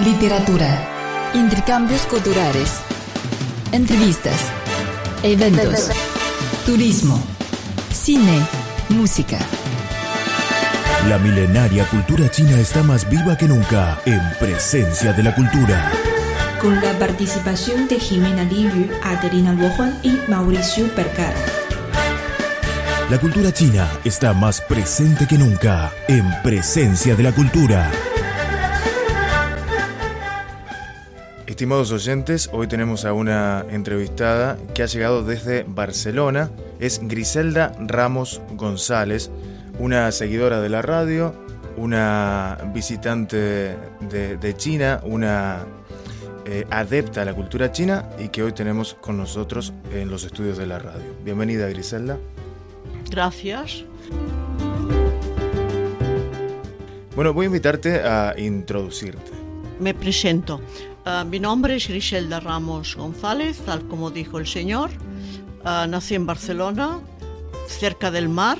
literatura, intercambios culturales, entrevistas, eventos, turismo, cine, música. La milenaria cultura china está más viva que nunca en presencia de la cultura. Con la participación de Jimena Liu, Adelina Luojuan y Mauricio Percara. La cultura china está más presente que nunca en presencia de la cultura. Estimados oyentes, hoy tenemos a una entrevistada que ha llegado desde Barcelona. Es Griselda Ramos González, una seguidora de la radio, una visitante de, China, una eh, adepta a la cultura china y que hoy tenemos con nosotros en los estudios de la radio. Bienvenida Griselda. Gracias. Bueno, voy a invitarte a introducirte. Me presento. Ah, mi nombre es Griselda Ramos González, tal como dijo el señor. Ah, nací en Barcelona, cerca del mar,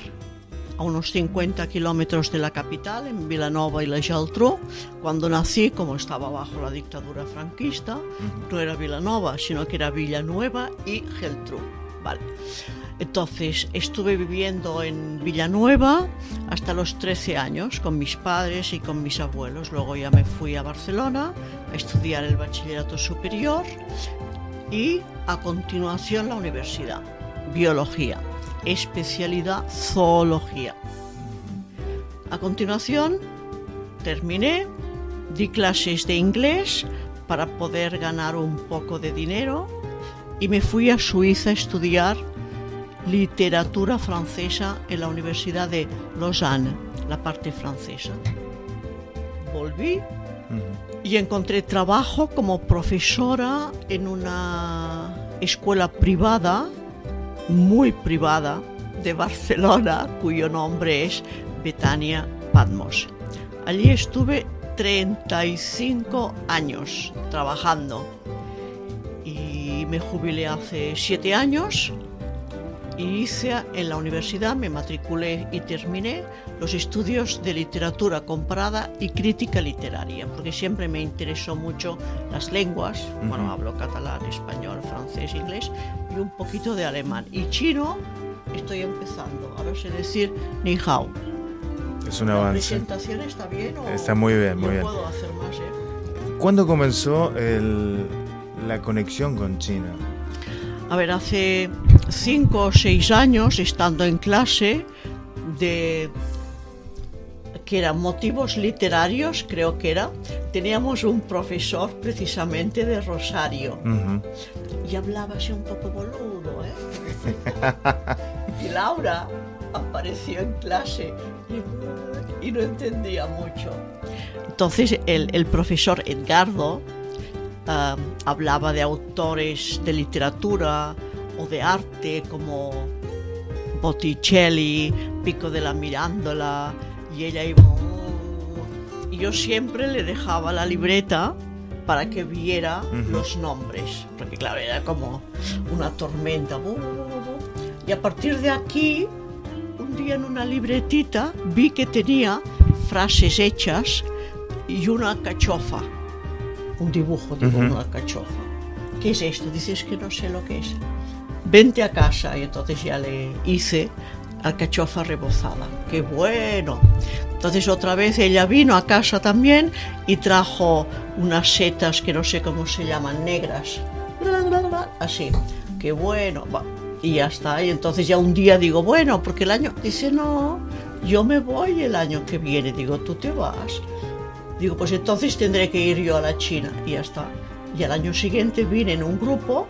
a unos 50 kilómetros de la capital, en Vilanova y la Geltrú. Cuando nací, como estaba bajo la dictadura franquista, no era Vilanova, sino que era Villanueva y Geltrú. Vale. Entonces estuve viviendo en Villanueva hasta los 13 años con mis padres y con mis abuelos. Luego ya me fui a Barcelona a estudiar el bachillerato superior y a continuación la universidad, biología, especialidad zoología. A continuación terminé, di clases de inglés para poder ganar un poco de dinero y me fui a Suiza a estudiar literatura francesa en la Universidad de Lausanne, la parte francesa. Volví y encontré trabajo como profesora en una escuela privada, muy privada, de Barcelona, cuyo nombre es Betania Patmos. Allí estuve 35 años trabajando y me jubilé hace 7 años hice en la universidad, me matriculé y terminé los estudios de literatura comparada y crítica literaria, porque siempre me interesó mucho las lenguas, bueno, hablo catalán, español, francés, inglés y un poquito de alemán. Y chino estoy empezando, ahora sé decir ni hao. Es un avance. ¿La presentación está bien? O está muy bien, muy bien. puedo hacer más, ¿eh? ¿Cuándo comenzó la conexión con China? A ver, hace cinco o seis años, estando en clase de que eran motivos literarios, creo que era, teníamos un profesor precisamente de Rosario y hablaba así un poco boludo, ¿eh? y Laura apareció en clase y, no entendía mucho. Entonces el, el profesor Edgardo hablaba de autores de literatura o de arte como Botticelli, Pico de la Mirándola, y ella iba... y yo siempre le dejaba la libreta para que viera los nombres, porque claro, era como una tormenta. Y a partir de aquí, un día en una libretita vi que tenía frases hechas y una cachofa un dibujo de una cachofa. ¿Qué es esto? Dices que no sé lo que es. Vente a casa y entonces ya le hice alcachofa rebozada. ¡Qué bueno! Entonces otra vez ella vino a casa también y trajo unas setas que no sé cómo se llaman, negras. Así. ¡Qué bueno! Y ya está. Y entonces ya un día digo, bueno, porque el año... Dice, no, yo me voy el año que viene. Digo, tú te vas. Digo, pues entonces tendré que ir yo a la China y ya está. Y al año siguiente vine en un grupo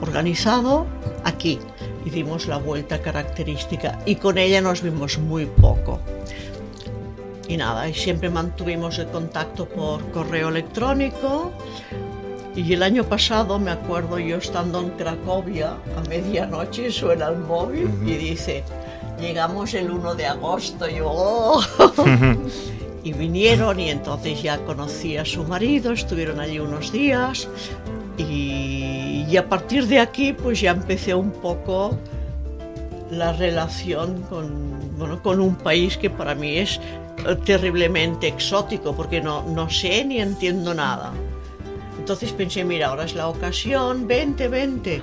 organizado aquí y dimos la vuelta característica y con ella nos vimos muy poco. Y nada, y siempre mantuvimos el contacto por correo electrónico. Y el año pasado me acuerdo yo estando en Cracovia a medianoche suena el móvil y dice, llegamos el 1 de agosto. Y yo, oh". y vinieron y entonces ya conocí a su marido, estuvieron allí unos días y, a partir de aquí pues ya empecé un poco la relación con, bueno, con un país que para mí es eh, terriblemente exótico porque no, no sé ni entiendo nada. Entonces pensé, mira, ahora es la ocasión, vente, vente.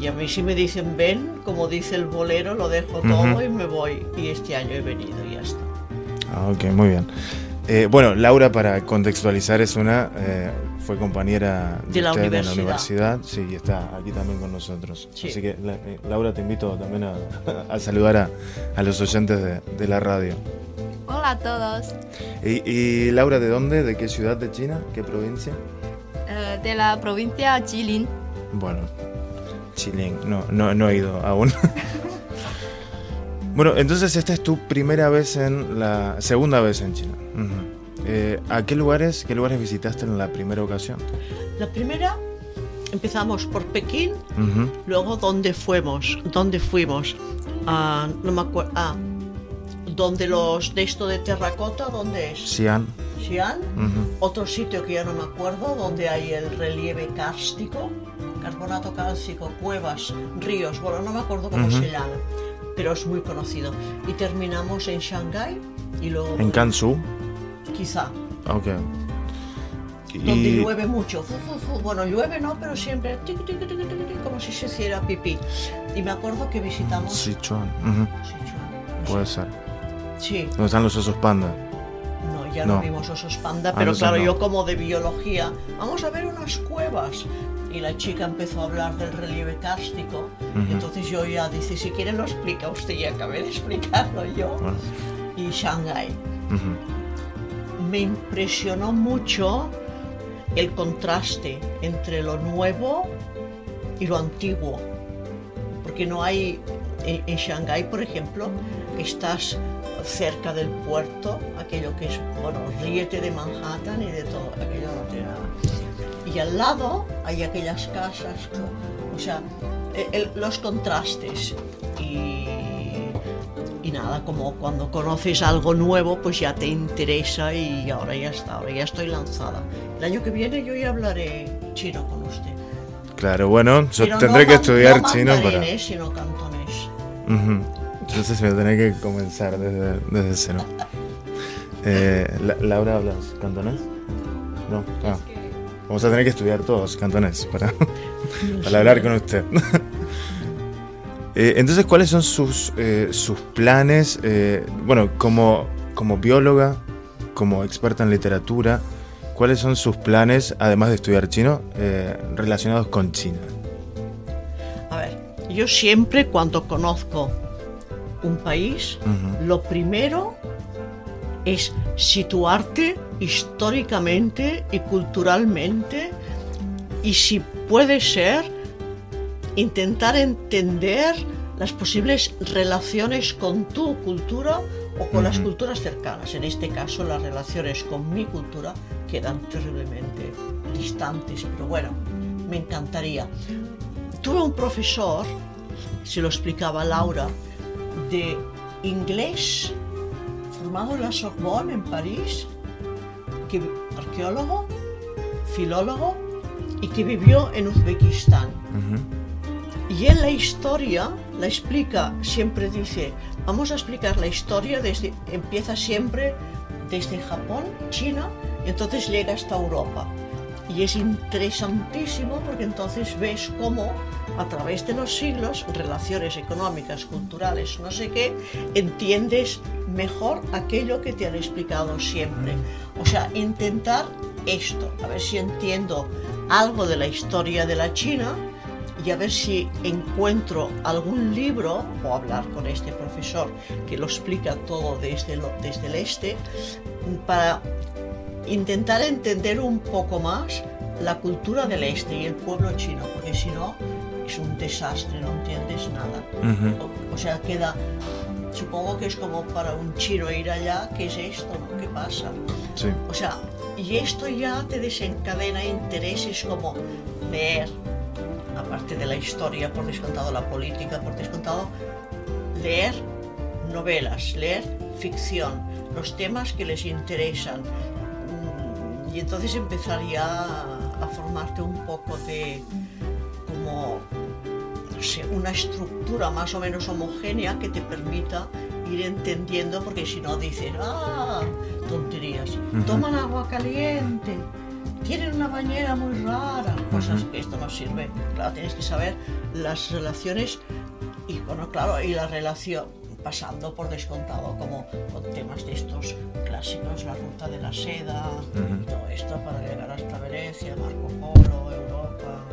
Y a mí si me dicen ven, como dice el bolero, lo dejo todo y me voy. Y este año he venido y ya está. Ah, ok, muy bien. Eh, bueno, Laura, para contextualizar, es una eh, fue compañera de, la, usted universidad. en la universidad, sí, y está aquí también con nosotros. Sí. Así que, la- eh, Laura, te invito también a, a saludar a, a los oyentes de, de la radio. Hola a todos. Y, y, Laura, ¿de dónde? ¿De qué ciudad de China? ¿Qué provincia? Eh, de la provincia Jilin. Bueno, Chilín, no, no, no he ido aún. bueno, entonces esta es tu primera vez en la segunda vez en China. Ujú. Eh, ¿A qué lugares, qué lugares visitaste en la primera ocasión? La primera empezamos por Pekín, Ujú. luego dónde fuimos, dónde fuimos, Ah, no me acuerdo, ah, donde los de esto de terracota, ¿dónde es? Xi'an. Xi'an, Ujú. otro sitio que ya no me acuerdo, donde hay el relieve kárstico, carbonato cálcico, cuevas, ríos, bueno, no me acuerdo cómo Ujú. se llama, pero es muy conocido. Y terminamos en Shanghái y luego En Kansu. Quizá, Ok. donde Y, llueve mucho. Fu, fu, fu. Bueno, llueve no, pero siempre tic, como si se hiciera pipí. Y me acuerdo que visitamos Sichuan. ujú, Sichuan, no sé. Puede ser. Sí, ¿Dónde están los osos panda? no, ya no, No. vimos osos panda, Ah, pero claro, no. yo como de biología, vamos a ver unas cuevas. Y la chica empezó a hablar del relieve kárstico. Ujú. Entonces yo ya dice, si quiere lo explica usted y acabé de explicarlo yo. Bueno, Y Shanghái. ujú. Me impresionó mucho el contraste entre lo nuevo y lo antiguo. Porque no hay, en, en Shanghái, por ejemplo, estás cerca del puerto, aquello que es, bueno, ríete de Manhattan y de todo, aquello no. Y al lado hay aquellas casas, o sea, el- los contrastes. Y, y nada, como cuando conoces algo nuevo, pues ya te interesa y ahora ya está, ahora ya estoy lanzada. El año que viene yo ya hablaré chino con usted. Claro, bueno, yo Pero tendré no que estudiar no chino para... sino cantonés. Ujú. Entonces me tendré que comenzar desde, desde cero. Eh, La- Laura, ¿hablas cantonés? No. Ah. Vamos a tener que estudiar todos cantonés para, para hablar con usted. Eh, entonces, ¿cuáles son sus, eh, sus planes? eh, bueno, como, como bióloga, como experta en literatura, ¿cuáles son sus planes, además de estudiar chino, relacionados con China? A ver, yo siempre cuando conozco un país, lo primero es situarte históricamente y culturalmente y si puede ser intentar entender las posibles relaciones con tu cultura o con las culturas cercanas. En este caso las relaciones con mi cultura quedan terriblemente distantes, pero bueno, me encantaría. Tuve un profesor, se lo explicaba Laura, de inglés formado en la Sorbonne en París, que, arqueólogo, filólogo y que vivió en Uzbekistán. Y él la historia la explica, siempre dice, vamos a explicar la historia desde, empieza siempre desde Japón, China, y entonces llega hasta Europa. Y es interesantísimo porque entonces ves cómo a través de los siglos, relaciones económicas, culturales, no sé qué, entiendes mejor aquello que te han explicado siempre. O sea, intentar esto, a ver si entiendo algo de la historia de la China y a ver si encuentro algún libro o hablar con este profesor que lo explica todo desde, lo- desde el este para intentar entender un poco más la cultura del este y el pueblo chino, porque si no es un desastre, no entiendes nada. O, o sea, queda, supongo que es como para un chino ir allá, ¿qué es esto? no? ¿Qué pasa? Sí. O sea, y esto ya te desencadena intereses como leer, aparte de la historia, por descontado la política, por descontado, leer novelas, leer ficción, los temas que les interesan. Mm, Y entonces empezaría a, a formarte un poco de como no sé, una estructura más o menos homogénea que te permita ir entendiendo, porque si no dices, ah, tonterías, toman agua caliente, tienen una bañera muy rara, cosas que esto no sirve. Claro, tienes que saber las relaciones y, bueno, claro, y la relación pasando por descontado como con temas de estos clásicos, la ruta de la seda, y todo esto para llegar hasta Venecia, Marco Polo, Europa.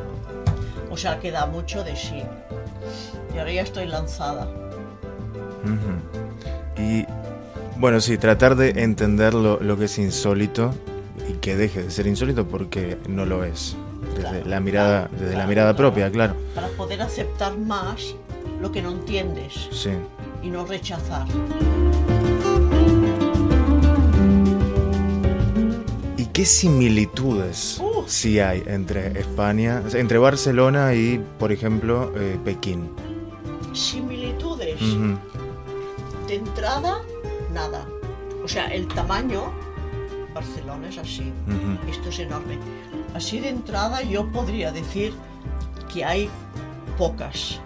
O sea, queda mucho de sí. Y ahora ya estoy lanzada. Y bueno, sí, tratar de entender lo, lo que es insólito que deje de ser insólito porque no lo es. Desde Claro, la mirada, claro, desde la claro, mirada claro. propia, claro. Para poder aceptar más lo que no entiendes Sí. y no rechazar. ¿Y qué similitudes Uh. sí hay entre España, entre Barcelona y, por ejemplo, eh, Pekín? Similitudes. Ujú. De entrada, nada. O sea, el tamaño, Barcelona es así. Ujú. Esto es enorme. Así de entrada yo podría decir que hay pocas.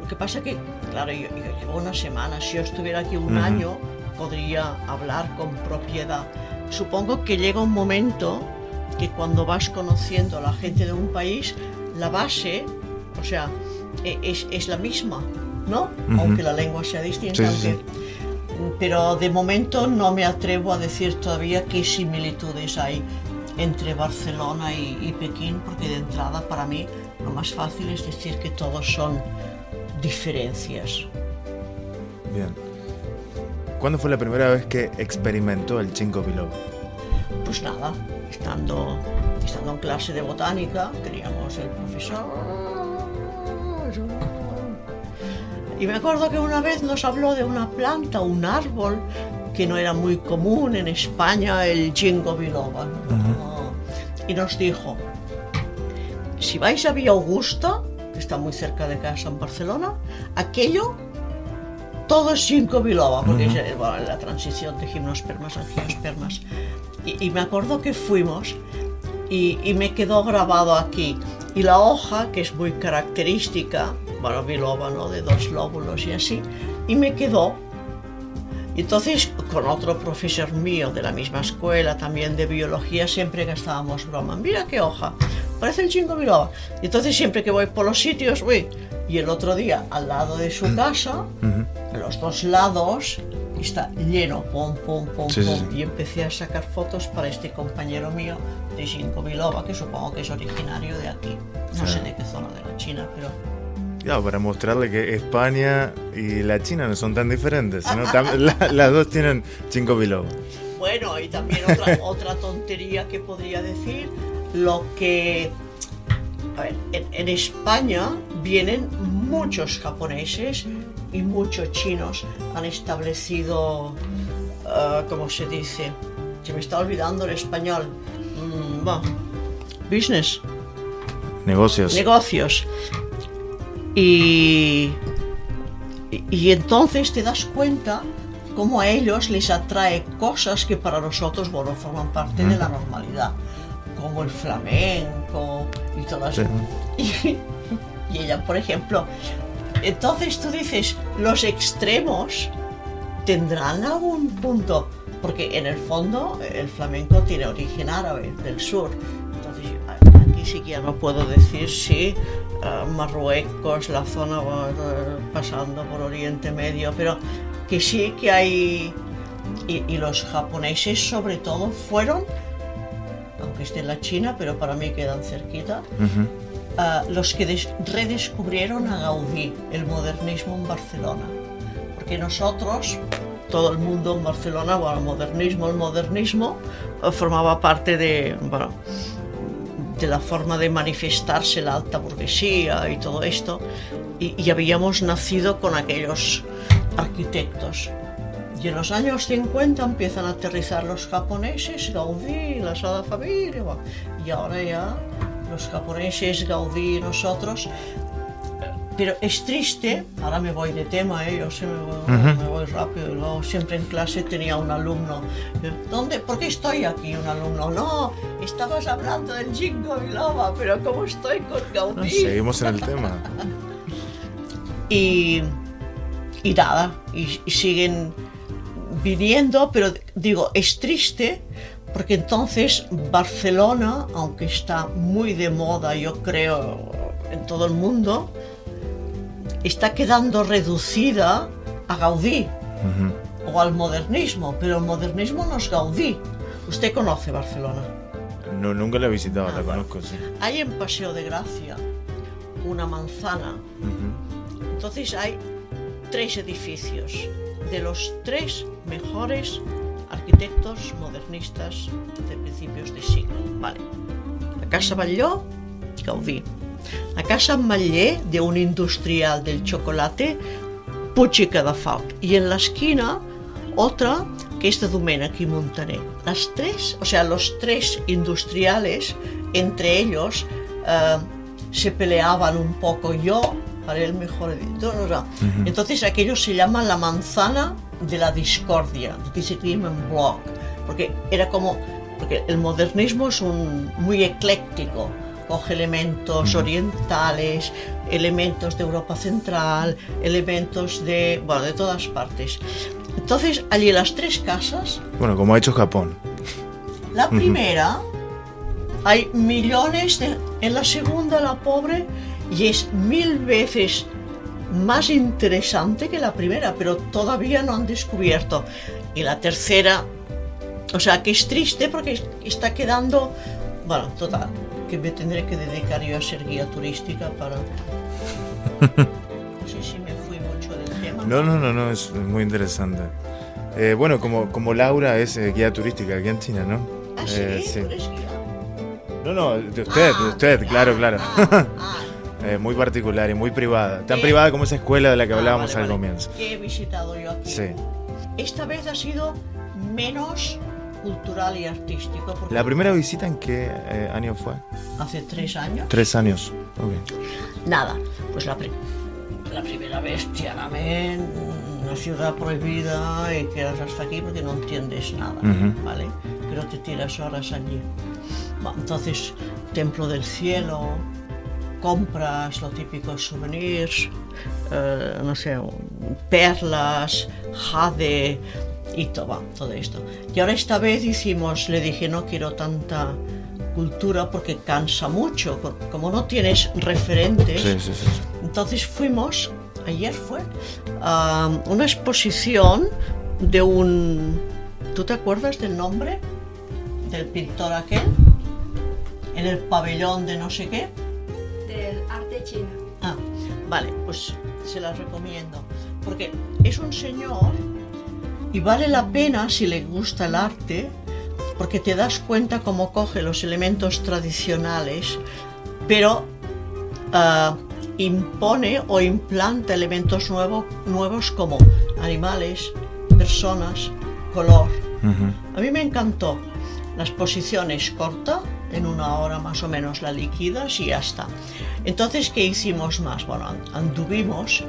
Lo que pasa que, claro, yo, yo llevo una semana. Si yo estuviera aquí un Ujú. año, podría hablar con propiedad. Supongo que llega un momento que cuando vas conociendo a la gente de un país, la base, o sea, e- es, es la misma, ¿no? Ujú. Aunque la lengua sea distinta. Sí, sí, pero de momento no me atrevo a decir todavía qué similitudes hay entre Barcelona y, y Pekín, porque de entrada para mí lo más fácil es decir que todos son diferencias. Bien. ¿Cuándo fue la primera vez que experimentó el Chinko Biloba? Pues nada, estando, estando en clase de botánica, teníamos el profesor. Y me acuerdo que una vez nos habló de una planta, un árbol, que no era muy común en España, el jingo biloba. Y nos dijo, si vais a Villa Augusta, que está muy cerca de casa en Barcelona, aquello todo es ginkgo biloba, porque es bueno, la transición de gimnospermas a angiospermas. Y, y me acuerdo que fuimos y, y me quedó grabado aquí. Y la hoja, que es muy característica, bueno, biloba, ¿no? De dos lóbulos y así, y me quedó. Y entonces, con otro profesor mío de la misma escuela, también de biología, siempre gastábamos broma. Mira qué hoja, parece el chingo biloba. Y entonces, siempre que voy por los sitios, uy, y el otro día, al lado de su casa, Ujú. a los dos lados está lleno, pum, pum, pum, Sí, pum. sí. Y empecé a sacar fotos para este compañero mío de Ginkgo biloba, que supongo que es originario de aquí. No Sí. sé de qué zona de la China, pero Claro, para mostrarle que España y la China no son tan diferentes, sino la- las dos tienen Chinko Biloba. bueno, y también otra, otra tontería que podría decir, lo que... A ver, en, en España vienen muchos japoneses y muchos chinos han establecido, ah, ¿cómo se dice? Se me está olvidando el español. Mm, business, Negocios. negocios. Y, y, entonces te das cuenta cómo a ellos les atrae cosas que para nosotros, bueno, forman parte de la normalidad, como el flamenco y todas Sí. y, y ella, por ejemplo, entonces tú dices, los extremos tendrán algún punto, porque en el fondo el flamenco tiene origen árabe del sur. Entonces aquí sí que ya no puedo decir si Marruecos, la zona eh, pasando por Oriente Medio, pero que sí que hay, y, y los japoneses sobre todo fueron, aunque esté en la China, pero para mí quedan cerquita, Ujú. ah, los que des- redescubrieron a Gaudí, el modernismo en Barcelona. Porque nosotros, todo el mundo en Barcelona, bueno, el modernismo, el modernismo eh, formaba parte de, bueno, de la forma de manifestarse la alta burguesía y todo esto, y, habíamos nacido con aquellos arquitectos. Y en los años 50 empiezan a aterrizar los japoneses, Gaudí, la Sagrada Familia, y ahora ya los japoneses, Gaudí y nosotros. Pero es triste, ahora me voy de tema, ¿eh? yo sé, me voy, me voy rápido, luego siempre en clase tenía un alumno. eh, ¿Dónde? ¿Por qué estoy aquí? Un alumno, no, estabas hablando del Jingo Biloba, pero ¿cómo estoy con No, Gaudí? seguimos en el tema. Y, y nada, y, y siguen viniendo, pero digo, es triste porque entonces Barcelona, aunque está muy de moda, yo creo, en todo el mundo, está quedando reducida a Gaudí o al modernismo, pero el modernismo no es Gaudí. Usted conoce Barcelona. No, nunca la he visitado, Ah, la bueno. conozco, sí. Hay en Paseo de Gracia una manzana. Entonces hay tres edificios de los tres mejores arquitectos modernistas de principios de siglo. Vale. La Casa Batlló, Gaudí. La Casa Matller de un industrial del chocolate, Puig i Cadafalch. Y en la esquina otra que es de Domènech y Montaner. Las tres, o sea, los tres industriales, entre ellos, eh, se peleaban un poco. Yo haré el mejor editor. no, no. Entonces aquello se llama la manzana de la discordia, en blog, porque era como, porque el modernismo es un, muy ecléctico, coge elementos orientales, elementos de Europa Central, elementos de, bueno, de todas partes. Entonces, allí las tres casas, Bueno, como ha hecho Japón. la primera, hay millones de... En la segunda, la pobre, y es mil veces más interesante que la primera, pero todavía no han descubierto. Y la tercera, o sea, que es triste porque es- está quedando... Bueno, total, que me tendré que dedicar yo a ser guía turística para... No sé si me fui mucho del tema. No, no, no, no, es muy interesante. Eh, bueno, como, como Laura es eh, guía turística aquí en China, ¿no? Ah, sí, Eh, sí. ¿Tú eres guía? No, no, de usted, Ah, de usted, ah, claro, claro. ah, ah. Eh, muy particular y muy privada. Tan Eh, privada como esa escuela de la que Ah, hablábamos vale, al vale. comienzo. Que he visitado yo aquí. Sí. Esta vez ha sido menos cultural y artístico. ¿La primera visita en qué eh, año fue? Hace tres años. Tres años. Ok. Nada. Pues la, pri- la primera vez, Tiananmen, una ciudad prohibida y quedas hasta aquí porque no entiendes nada. ¿Vale? Pero te tiras horas allí. Bueno, entonces, Templo del Cielo, compras los típicos souvenirs, eh, no sé, perlas, jade y todo, todo esto. Y ahora esta vez hicimos, le dije, no quiero tanta cultura porque cansa mucho, co- como no tienes referentes. Sí, sí, sí. Entonces fuimos, ayer fue, a una exposición de un... ¿Tú te acuerdas del nombre del pintor aquel? En el pabellón de no sé qué. Del arte chino. Ah, vale, pues se las recomiendo. Porque es un señor y vale la pena si le gusta el arte, porque te das cuenta cómo coge los elementos tradicionales, pero ah, impone o implanta elementos nuevo- nuevos como animales, personas, color. A mí me encantó. La exposición es corta, en una hora más o menos la liquidas y ya está. Entonces, ¿qué hicimos más? Bueno, an- anduvimos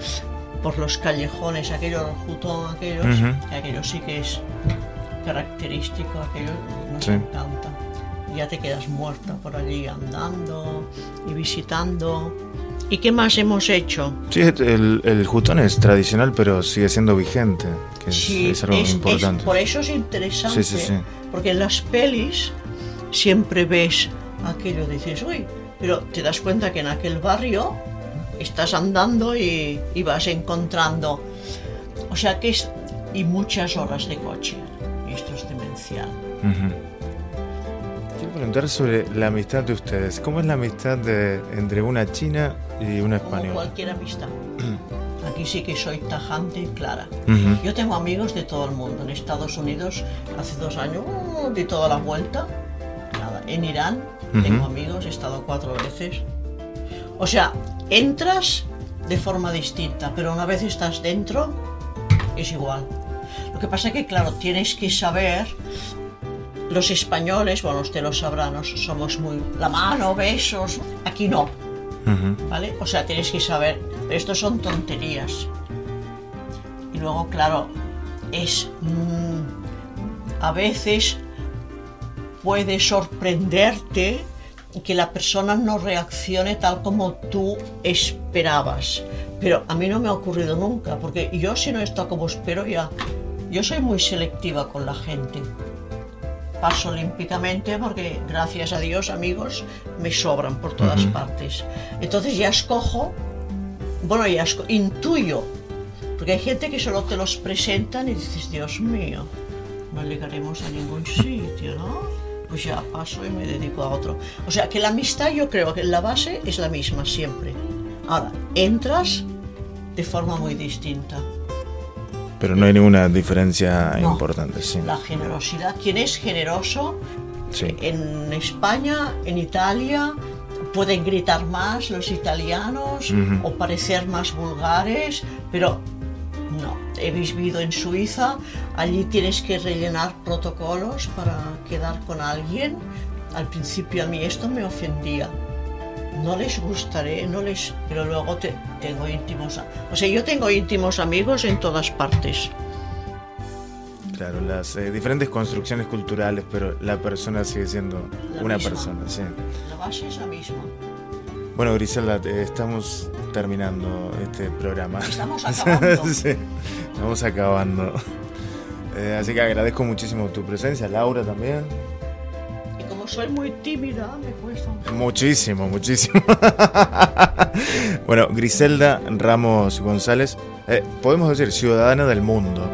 por los callejones, aquello, el jutón, aquellos, Ujú. que aquello sí que es característico, aquello nos Sí. encanta. Ya te quedas muerta por allí andando y visitando. ¿Y qué más hemos hecho? Sí, el, el jutón es tradicional, pero sigue siendo vigente, que es, Sí, es algo es- es- importante. por eso es interesante, sí, sí. porque en las pelis siempre ves aquello, dices, uy, pero te das cuenta que en aquel barrio estás andando y, y vas encontrando, o sea que es, y muchas horas de coche, esto es demencial. Quiero preguntar sobre la amistad de ustedes. ¿Cómo es la amistad de, entre una china y una Como española? cualquier amistad. Aquí sí que soy tajante y clara. Yo tengo amigos de todo el mundo. En Estados Unidos, hace dos años, uh, di toda la vuelta. Nada. En Irán tengo amigos, he estado cuatro veces. O sea, entras de forma distinta, pero una vez estás dentro, es igual. Lo que pasa es que, claro, tienes que saber. Los españoles, bueno, usted lo sabrá, ¿no? somos muy. La mano, besos. Aquí no. ¿vale? O sea, tienes que saber, pero esto son tonterías. Y luego, claro, es mm, a veces puede sorprenderte que la persona no reaccione tal como tú esperabas. Pero a mí no me ha ocurrido nunca, porque yo si no está como espero ya, yo soy muy selectiva con la gente. Paso olímpicamente porque gracias a Dios amigos me sobran por todas partes. Entonces ya escojo, bueno, ya intuyo, porque hay gente que solo te los presentan y dices, Dios mío, no llegaremos a ningún sitio, ¿no? Pues ya paso y me dedico a otro. O sea que la amistad yo creo que la base es la misma siempre. Ahora, entras de forma muy distinta. Pero no hay ninguna diferencia importante, sí. La generosidad. ¿Quién es generoso? Sí. En España, en Italia, pueden gritar más los italianos o parecer más vulgares, pero. He vivido en Suiza, allí tienes que rellenar protocolos para quedar con alguien. Al principio a mí esto me ofendía no les gustaré, no les, pero luego te, tengo íntimos, o sea, yo tengo íntimos amigos en todas partes. Claro, las eh, diferentes construcciones culturales, pero la persona sigue siendo una persona, sí. La base es la misma. Bueno, Griselda, estamos terminando este programa. Estamos acabando. sí, estamos acabando. Eh, así que agradezco muchísimo tu presencia, Laura también soy muy tímida, me cuesta Muchísimo, muchísimo. bueno, Griselda Ramos González, eh, podemos decir ciudadana del mundo.